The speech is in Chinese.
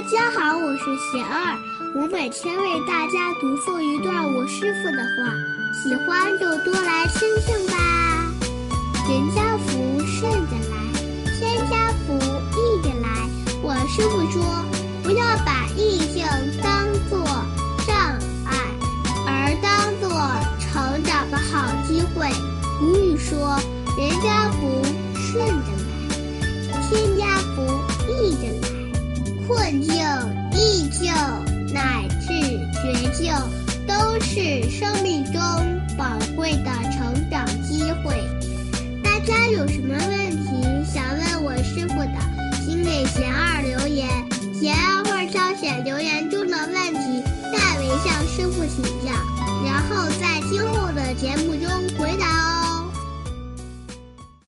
大家好，我是贤儿，我每天为大家读诵一段我师父的话，喜欢就多来听听吧。人家福顺着来，天家福易着来。我师父说，不要把逆境当作障碍，而当作成长的好机会。古语说，人家困境、逆境乃至绝境，都是生命中宝贵的成长机会。大家有什么问题想问我师傅的？请给贤二留言，贤二会挑选留言中的问题代为向师傅请教。